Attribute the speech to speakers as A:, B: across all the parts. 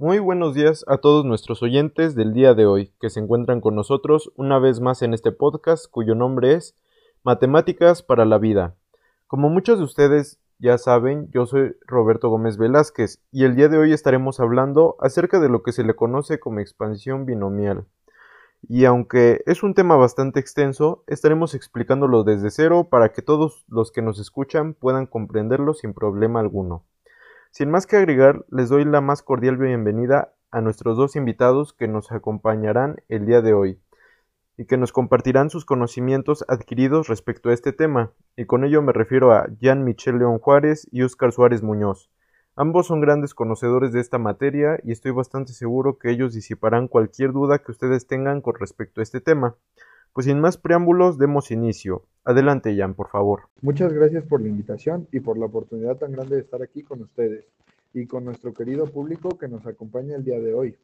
A: Muy buenos días a todos nuestros oyentes del día de hoy que se encuentran con nosotros una vez más en este podcast cuyo nombre es Matemáticas para la Vida. Como muchos de ustedes ya saben, yo soy Roberto Gómez Velázquez y el día de hoy estaremos hablando acerca de lo que se le conoce como expansión binomial. Y aunque es un tema bastante extenso, estaremos explicándolo desde cero para que todos los que nos escuchan puedan comprenderlo sin problema alguno. Sin más que agregar, les doy la más cordial bienvenida a nuestros dos invitados que nos acompañarán el día de hoy y que nos compartirán sus conocimientos adquiridos respecto a este tema, y con ello me refiero a Jean Michel León Juárez y Óscar Suárez Muñoz. Ambos son grandes conocedores de esta materia y estoy bastante seguro que ellos disiparán cualquier duda que ustedes tengan con respecto a este tema. Pues sin más preámbulos, demos inicio. Adelante, Jan, por favor.
B: Muchas gracias por la invitación y por la oportunidad tan grande de estar aquí con ustedes y con nuestro querido público que nos acompaña el día de hoy.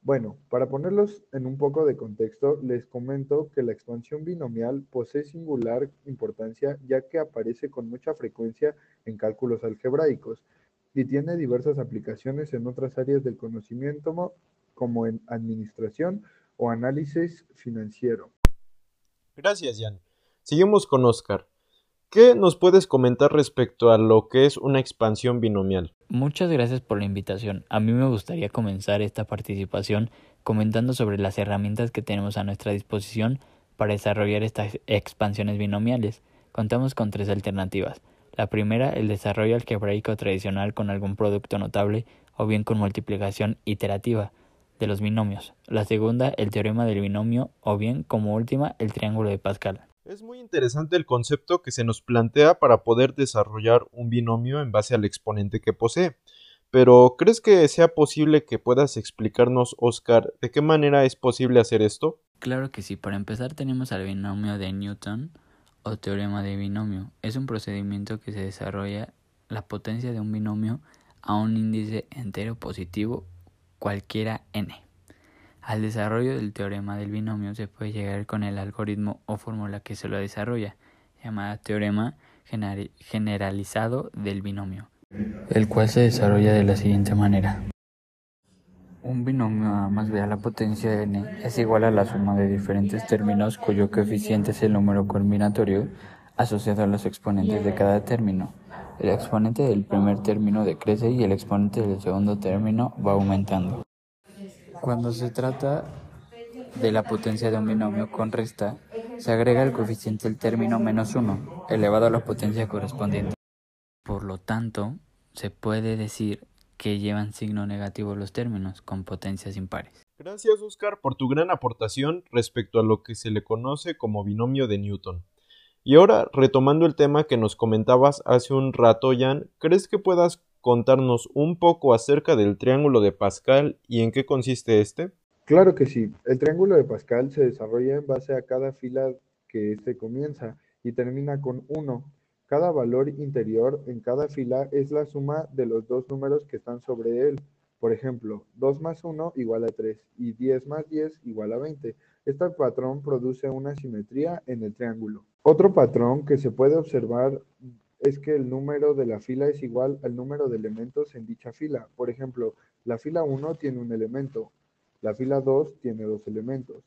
B: Bueno, para ponerlos en un poco de contexto, les comento que la expansión binomial posee singular importancia ya que aparece con mucha frecuencia en cálculos algebraicos y tiene diversas aplicaciones en otras áreas del conocimiento como en administración o análisis financiero.
A: Gracias, Jan. Seguimos con Oscar. ¿Qué nos puedes comentar respecto a lo que es una expansión binomial?
C: Muchas gracias por la invitación. A mí me gustaría comenzar esta participación comentando sobre las herramientas que tenemos a nuestra disposición para desarrollar estas expansiones binomiales. Contamos con tres alternativas. La primera, el desarrollo algebraico tradicional con algún producto notable o bien con multiplicación iterativa de los binomios. La segunda, el teorema del binomio, o bien, como última, el triángulo de Pascal.
A: Es muy interesante el concepto que se nos plantea para poder desarrollar un binomio en base al exponente que posee. Pero, ¿crees que sea posible que puedas explicarnos, Oscar, de qué manera es posible hacer esto?
C: Claro que sí. Para empezar tenemos al binomio de Newton o teorema de binomio. Es un procedimiento que se desarrolla la potencia de un binomio a un índice entero positivo cualquiera n. Al desarrollo del teorema del binomio se puede llegar con el algoritmo o fórmula que se lo desarrolla, llamada teorema generalizado del binomio, el cual se desarrolla de la siguiente manera. Un binomio A más B a la potencia de n es igual a la suma de diferentes términos cuyo coeficiente es el número combinatorio asociado a los exponentes de cada término. El exponente del primer término decrece y el exponente del segundo término va aumentando. Cuando se trata de la potencia de un binomio con resta, se agrega el coeficiente del término menos 1, elevado a la potencia correspondiente. Por lo tanto, se puede decir que llevan signo negativo los términos con potencias impares.
A: Gracias, Oscar, por tu gran aportación respecto a lo que se le conoce como binomio de Newton. Y ahora, retomando el tema que nos comentabas hace un rato, Jan, ¿crees que puedas contarnos un poco acerca del triángulo de Pascal y en qué consiste este?
B: Claro que sí. El triángulo de Pascal se desarrolla en base a cada fila que éste comienza y termina con 1. Cada valor interior en cada fila es la suma de los dos números que están sobre él. Por ejemplo, 2 más 1 igual a 3 y 10 más 10 igual a 20. Este patrón produce una simetría en el triángulo. Otro patrón que se puede observar es que el número de la fila es igual al número de elementos en dicha fila. Por ejemplo, la fila 1 tiene un elemento, la fila 2 tiene dos elementos,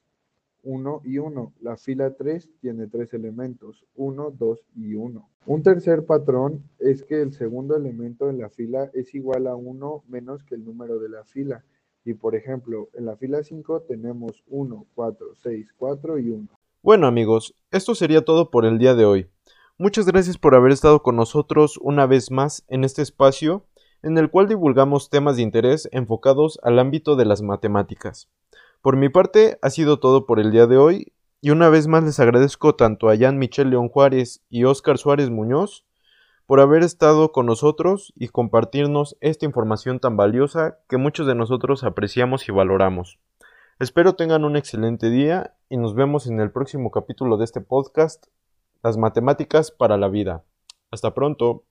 B: 1 y 1. La fila 3 tiene tres elementos, 1, 2 y 1. Un tercer patrón es que el segundo elemento en la fila es igual a 1 menos que el número de la fila. Y por ejemplo, en la fila 5 tenemos 1, 4, 6, 4 y 1.
A: Bueno amigos, esto sería todo por el día de hoy. Muchas gracias por haber estado con nosotros una vez más en este espacio en el cual divulgamos temas de interés enfocados al ámbito de las matemáticas. Por mi parte ha sido todo por el día de hoy y una vez más les agradezco tanto a Jan Michel León Juárez y Óscar Suárez Muñoz por haber estado con nosotros y compartirnos esta información tan valiosa que muchos de nosotros apreciamos y valoramos. Espero tengan un excelente día y nos vemos en el próximo capítulo de este podcast, Las matemáticas para la vida. Hasta pronto.